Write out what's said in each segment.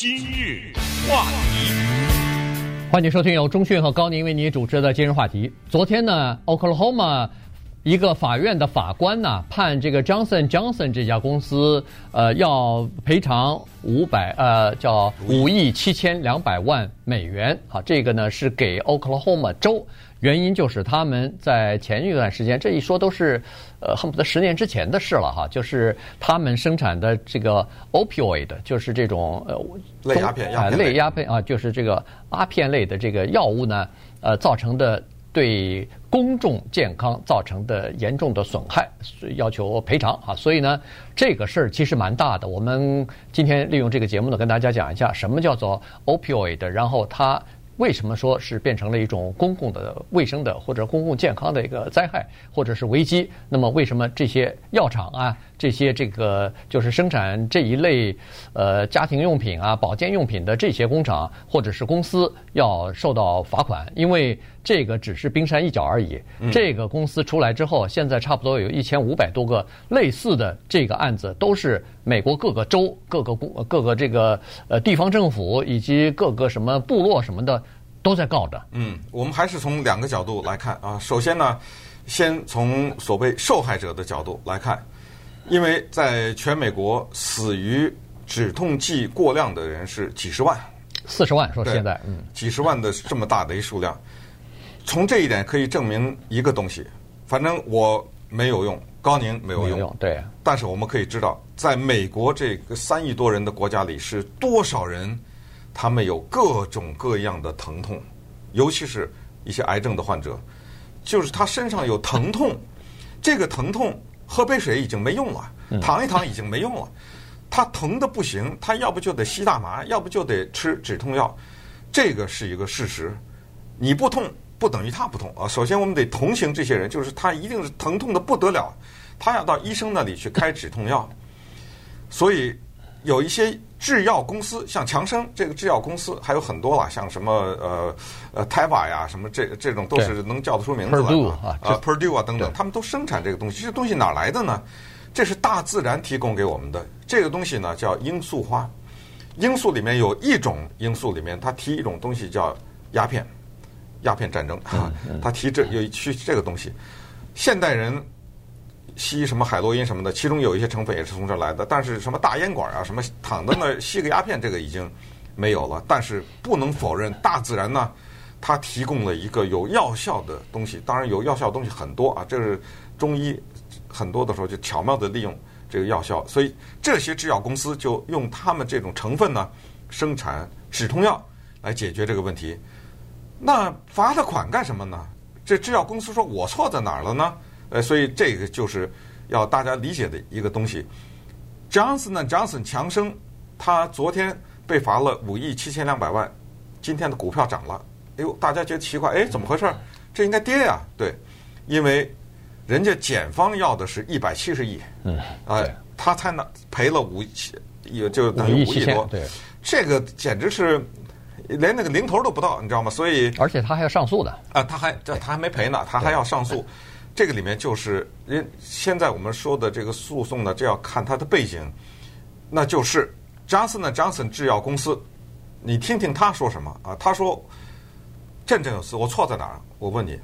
今日话题，欢迎收听由中讯和高宁为你主持的今日话题。昨天呢，Oklahoma 一个法院的法官呢判这个 Johnson Johnson 这家公司呃要赔偿五百呃叫五亿七千两百万美元好，这个呢是给 Oklahoma 州。原因就是他们在前一段时间，这一说都是，呃，恨不得十年之前的事了哈。就是他们生产的这个 opioid，就是这种呃类鸦片，啊，类鸦片啊，就是这个阿片类的这个药物呢，呃，造成的对公众健康造成的严重的损害，要求赔偿啊。所以呢，这个事儿其实蛮大的。我们今天利用这个节目呢，跟大家讲一下什么叫做 opioid，然后它。为什么说是变成了一种公共的卫生的或者公共健康的一个灾害或者是危机？那么为什么这些药厂啊，这些这个就是生产这一类呃家庭用品啊、保健用品的这些工厂或者是公司要受到罚款？因为这个只是冰山一角而已。这个公司出来之后，现在差不多有一千五百多个类似的这个案子，都是美国各个州、各个公、各个这个呃地方政府以及各个什么部落什么的都在告的。嗯，我们还是从两个角度来看啊。首先呢，先从所谓受害者的角度来看，因为在全美国死于止痛剂过量的人是几十万，四十万说现在，嗯，几十万的这么大的一数量。从这一点可以证明一个东西，反正我没有用，高宁没有用，没有用，对。但是我们可以知道，在美国这个三亿多人的国家里，是多少人，他们有各种各样的疼痛，尤其是一些癌症的患者，就是他身上有疼痛，这个疼痛喝杯水已经没用了，躺一躺已经没用了，他疼的不行，他要不就得吸大麻，要不就得吃止痛药，这个是一个事实，你不痛。不等于他不痛啊！首先，我们得同情这些人，就是他一定是疼痛的不得了，他要到医生那里去开止痛药。所以，有一些制药公司，像强生这个制药公司还有很多啦，像什么呃呃 Teva 呀，什么这这种都是能叫得出名字来的啊，Purdue 啊等等，他们都生产这个东西。这东西哪来的呢？这是大自然提供给我们的。这个东西呢叫罂粟花，罂粟里面有一种罂粟里面，它提一种东西叫鸦片。鸦片战争啊，它提这有去这个东西，现代人吸什么海洛因什么的，其中有一些成分也是从这来的。但是什么大烟管啊，什么躺在那儿吸个鸦片，这个已经没有了。但是不能否认，大自然呢，它提供了一个有药效的东西。当然有药效的东西很多啊，这是中医很多的时候就巧妙地利用这个药效，所以这些制药公司就用他们这种成分呢，生产止痛药来解决这个问题。那罚他款干什么呢？这制药公司说我错在哪儿了呢？呃，所以这个就是要大家理解的一个东西。Johnson & Johnson 强生，他昨天被罚了五亿七千两百万，今天的股票涨了。哎呦，大家觉得奇怪，哎，怎么回事？这应该跌呀？对，因为人家检方要的是一百七十亿，嗯，哎，他才能赔了五亿，也就等于五亿多，对，这个简直是。连那个零头都不到，你知道吗？所以而且他还要上诉的啊，他还这他还没赔呢，他还要上诉。这个里面就是人现在我们说的这个诉讼呢，这要看他的背景，那就是 Johnson & Johnson 制药公司，你听听他说什么啊？他说振振有词，我错在哪儿？我问你，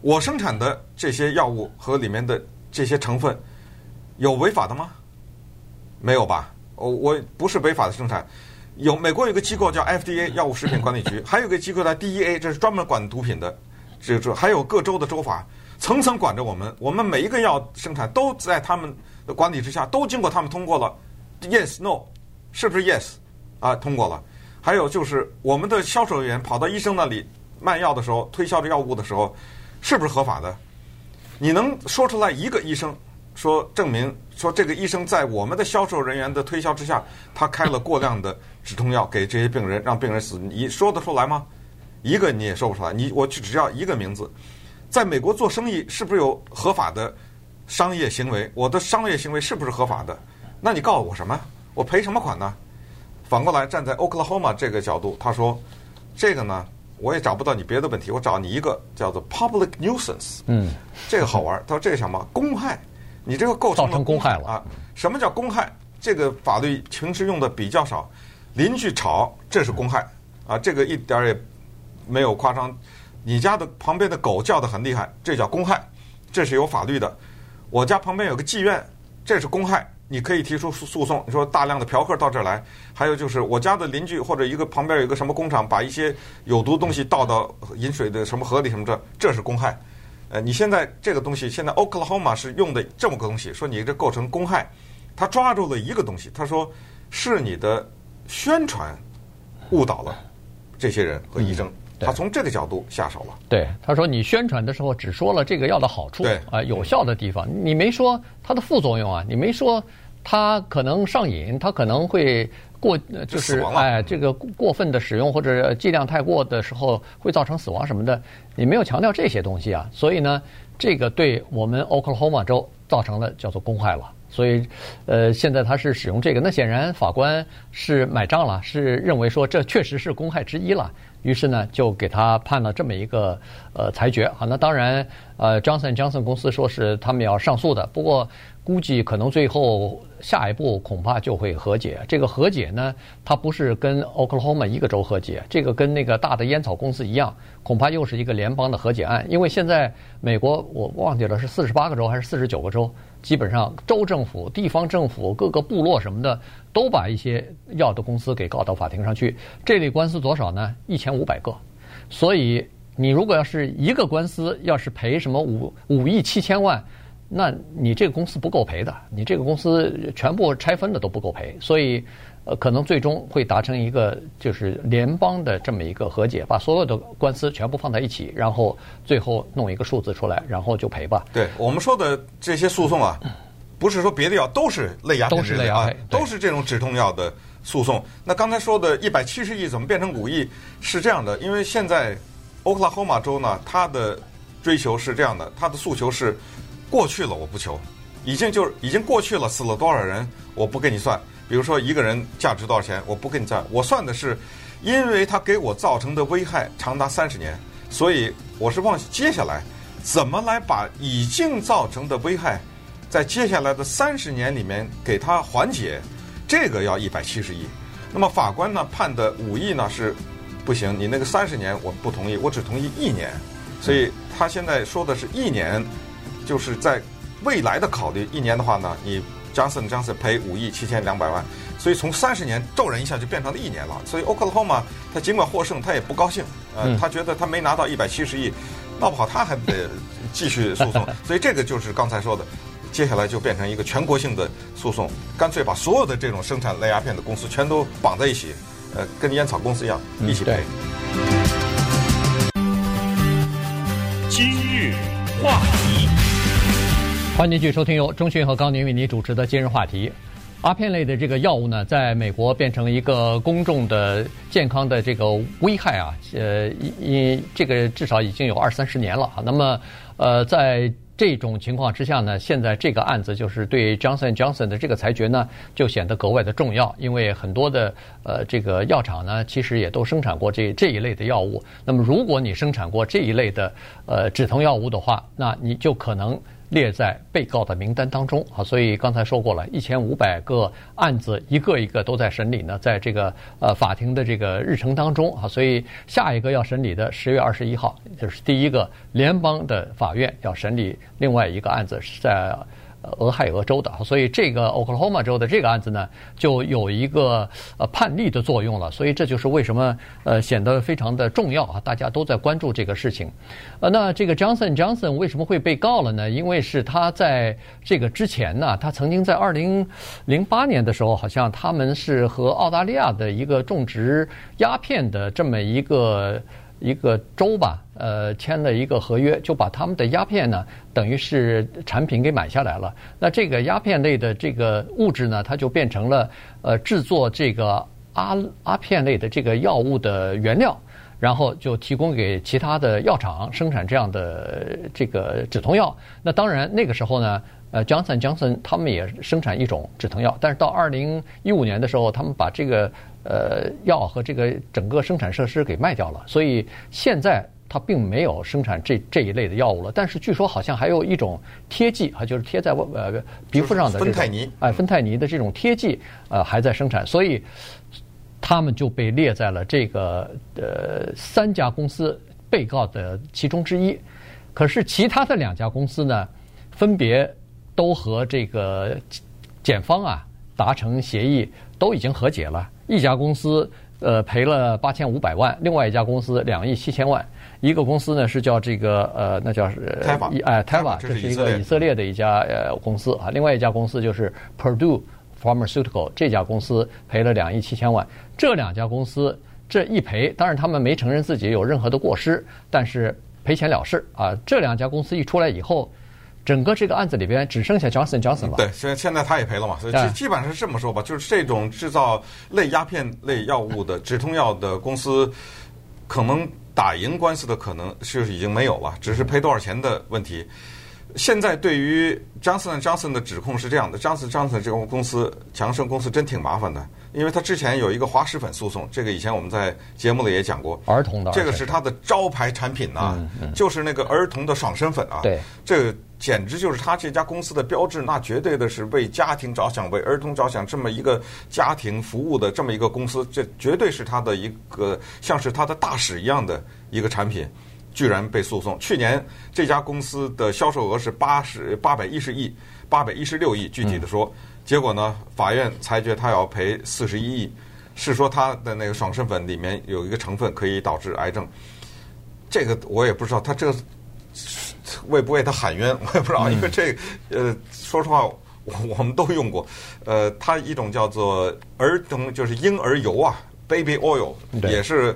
我生产的这些药物和里面的这些成分有违法的吗？没有吧？我我不是违法的生产。有美国有个机构叫 FDA 药物食品管理局，还有个机构叫 DEA，这是专门管毒品的。这这还有各州的州法，层层管着我们。我们每一个药生产都在他们的管理之下，都经过他们通过了。Yes, No，是不是 Yes？啊，通过了。还有就是我们的销售人员跑到医生那里卖药的时候，推销这药物的时候，是不是合法的？你能说出来一个医生？说证明说这个医生在我们的销售人员的推销之下，他开了过量的止痛药给这些病人，让病人死。你说得出来吗？一个你也说不出来。你我只要一个名字，在美国做生意是不是有合法的商业行为？我的商业行为是不是合法的？那你告诉我什么？我赔什么款呢？反过来站在 Oklahoma 这个角度，他说这个呢，我也找不到你别的问题，我找你一个叫做 public nuisance。嗯，这个好玩。他说这个什么公害？你这个构成了造成公害了啊？什么叫公害？这个法律平时用的比较少，邻居吵，这是公害啊，这个一点儿也没有夸张。你家的旁边的狗叫得很厉害，这叫公害，这是有法律的。我家旁边有个妓院，这是公害，你可以提出诉诉讼。你说大量的嫖客到这儿来，还有就是我家的邻居或者一个旁边有一个什么工厂，把一些有毒东西倒到饮水的什么河里什么这，这是公害。呃，你现在这个东西，现在 Oklahoma 是用的这么个东西，说你这构成公害，他抓住了一个东西，他说是你的宣传误导了这些人和医生。他从这个角度下手了。对，他说你宣传的时候只说了这个药的好处，对。啊，有效的地方，你没说它的副作用啊，你没说它可能上瘾，它可能会过，就是哎，这个过分的使用或者剂量太过的时候会造成死亡什么的，你没有强调这些东西啊，所以呢，这个对我们 Oklahoma 州造成了叫做公害了。所以，呃，现在他是使用这个，那显然法官是买账了，是认为说这确实是公害之一了。于是呢，就给他判了这么一个呃裁决啊。那当然，呃，Johnson Johnson 公司说是他们要上诉的，不过估计可能最后下一步恐怕就会和解。这个和解呢，它不是跟 Oklahoma 一个州和解，这个跟那个大的烟草公司一样，恐怕又是一个联邦的和解案。因为现在美国我忘记了是四十八个州还是四十九个州，基本上州政府、地方政府、各个部落什么的。都把一些药的公司给告到法庭上去，这类官司多少呢？一千五百个。所以你如果要是一个官司，要是赔什么五五亿七千万，那你这个公司不够赔的，你这个公司全部拆分的都不够赔。所以，呃，可能最终会达成一个就是联邦的这么一个和解，把所有的官司全部放在一起，然后最后弄一个数字出来，然后就赔吧。对我们说的这些诉讼啊。不是说别的药都是类鸦片之类啊，都是这种止痛药的诉讼。那刚才说的一百七十亿怎么变成五亿？是这样的，因为现在欧克拉荷马州呢，它的追求是这样的，它的诉求是过去了我不求，已经就是已经过去了，死了多少人我不跟你算。比如说一个人价值多少钱，我不跟你算，我算的是因为他给我造成的危害长达三十年，所以我是往接下来怎么来把已经造成的危害。在接下来的三十年里面给他缓解，这个要一百七十亿。那么法官呢判的五亿呢是不行，你那个三十年我不同意，我只同意一年。所以他现在说的是一年，就是在未来的考虑，一年的话呢，你 Johnson Johnson 赔五亿七千两百万。所以从三十年骤然一下就变成了一年了。所以 Oklahoma 他尽管获胜，他也不高兴，呃，他觉得他没拿到一百七十亿，闹不好他还得继续诉讼。所以这个就是刚才说的。接下来就变成一个全国性的诉讼，干脆把所有的这种生产类鸦片的公司全都绑在一起，呃，跟烟草公司一样一起赔。今日话题，欢迎继续收听由钟迅和高宁为你主持的今日话题。阿片类的这个药物呢，在美国变成一个公众的健康的这个危害啊，呃，因这个至少已经有二三十年了。那么，呃，在这种情况之下呢，现在这个案子就是对 Johnson Johnson 的这个裁决呢，就显得格外的重要，因为很多的呃这个药厂呢，其实也都生产过这这一类的药物。那么，如果你生产过这一类的呃止疼药物的话，那你就可能。列在被告的名单当中啊，所以刚才说过了，一千五百个案子，一个一个都在审理呢，在这个呃法庭的这个日程当中啊，所以下一个要审理的十月二十一号，就是第一个联邦的法院要审理另外一个案子是在。俄亥俄州的，所以这个 Oklahoma 州的这个案子呢，就有一个呃判例的作用了。所以这就是为什么呃显得非常的重要啊，大家都在关注这个事情。呃，那这个 Johnson Johnson 为什么会被告了呢？因为是他在这个之前呢，他曾经在二零零八年的时候，好像他们是和澳大利亚的一个种植鸦片的这么一个。一个州吧，呃，签了一个合约，就把他们的鸦片呢，等于是产品给买下来了。那这个鸦片类的这个物质呢，它就变成了呃制作这个阿阿片类的这个药物的原料，然后就提供给其他的药厂生产这样的这个止痛药。那当然那个时候呢，呃，Johnson Johnson 他们也生产一种止疼药，但是到二零一五年的时候，他们把这个。呃，药和这个整个生产设施给卖掉了，所以现在它并没有生产这这一类的药物了。但是据说好像还有一种贴剂啊，就是贴在呃皮肤上的芬太尼，哎，芬太尼的这种贴剂呃还在生产，所以。他们就被列在了这个呃三家公司被告的其中之一。可是其他的两家公司呢，分别都和这个检方啊达成协议，都已经和解了。一家公司呃赔了八千五百万，另外一家公司两亿七千万。一个公司呢是叫这个呃，那叫是哎，Teva，这是一个以色列的一家呃公司啊。另外一家公司就是 Purdue Pharmaceutical，这家公司赔了两亿七千万。这两家公司这一赔，当然他们没承认自己有任何的过失，但是赔钱了事啊。这两家公司一出来以后，整个这个案子里边只剩下 Johnson Johnson 了。对，现现在他也赔了嘛，所以基基本上是这么说吧，就是这种制造类鸦片类药物的止痛药的公司，可能。打赢官司的可能是已经没有了，只是赔多少钱的问题。现在对于 Johnson Johnson 的指控是这样的：Johnson Johnson 这个公司，强生公司真挺麻烦的，因为他之前有一个滑石粉诉讼，这个以前我们在节目里也讲过。儿童的，这个是他的招牌产品呐、啊嗯嗯，就是那个儿童的爽身粉啊。对，这个。简直就是他这家公司的标志，那绝对的是为家庭着想、为儿童着想，这么一个家庭服务的这么一个公司，这绝对是他的一个像是他的大使一样的一个产品，居然被诉讼。去年这家公司的销售额是八十八百一十亿、八百一十六亿，具体的说，结果呢，法院裁决他要赔四十一亿，是说他的那个爽身粉里面有一个成分可以导致癌症，这个我也不知道他这个。为不为他喊冤，我也不知道，因为这呃，说实话，我我们都用过，呃，它一种叫做儿童就是婴儿油啊，baby oil，也是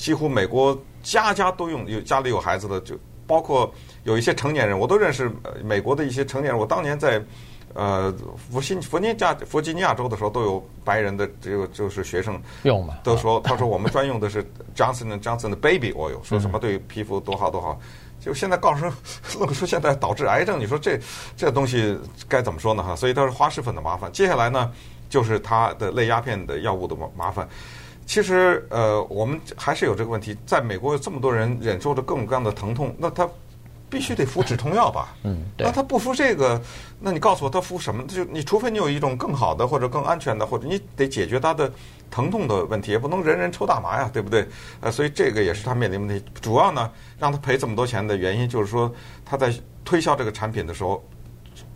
几乎美国家家都用，有家里有孩子的，就包括有一些成年人，我都认识美国的一些成年人。我当年在呃弗新弗尼加弗吉尼亚州的时候，都有白人的这个就是学生用嘛，都说他说我们专用的是 Johnson Johnson 的 baby oil，说什么对皮肤多好多好。就现在告诉说，说现在导致癌症，你说这这东西该怎么说呢？哈，所以它是花石粉的麻烦。接下来呢，就是它的类鸦片的药物的麻麻烦。其实呃，我们还是有这个问题，在美国有这么多人忍受着各种各样的疼痛，那他必须得服止痛药吧？嗯，那他不服这个，那你告诉我他服什么？就你除非你有一种更好的或者更安全的，或者你得解决他的疼痛的问题，也不能人人抽大麻呀，对不对？呃，所以这个也是他面临问题。主要呢。让他赔这么多钱的原因，就是说他在推销这个产品的时候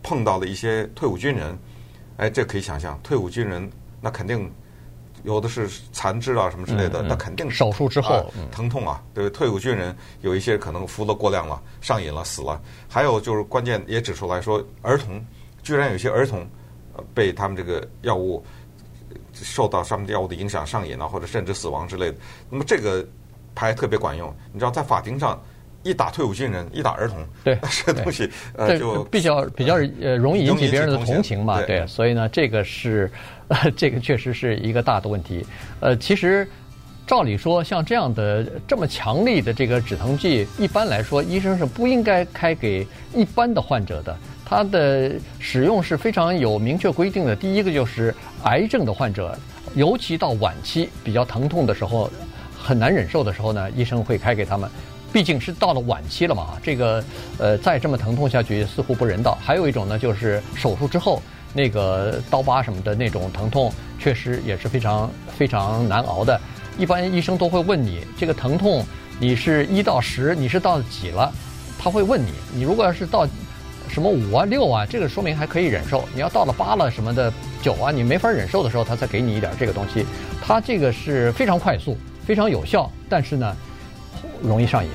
碰到了一些退伍军人，哎，这可以想象，退伍军人那肯定有的是残肢啊什么之类的，那肯定手术之后疼痛啊，对，退伍军人有一些可能服了过量了，上瘾了，死了。还有就是关键也指出来说，儿童居然有些儿童被他们这个药物受到上面药物的影响上瘾了，或者甚至死亡之类的。那么这个。牌特别管用，你知道，在法庭上一打退伍军人，一打儿童，对这东西呃就比较比较呃容易引起别人的同情嘛，对，所以呢，这个是呃这个确实是一个大的问题。呃，其实照理说，像这样的这么强力的这个止疼剂，一般来说医生是不应该开给一般的患者的，它的使用是非常有明确规定的。第一个就是癌症的患者，尤其到晚期比较疼痛的时候。很难忍受的时候呢，医生会开给他们，毕竟是到了晚期了嘛。这个呃，再这么疼痛下去似乎不人道。还有一种呢，就是手术之后那个刀疤什么的那种疼痛，确实也是非常非常难熬的。一般医生都会问你，这个疼痛你是一到十，你是到几了？他会问你，你如果要是到什么五啊六啊，这个说明还可以忍受。你要到了八了什么的九啊，你没法忍受的时候，他才给你一点这个东西。他这个是非常快速。非常有效，但是呢，容易上瘾。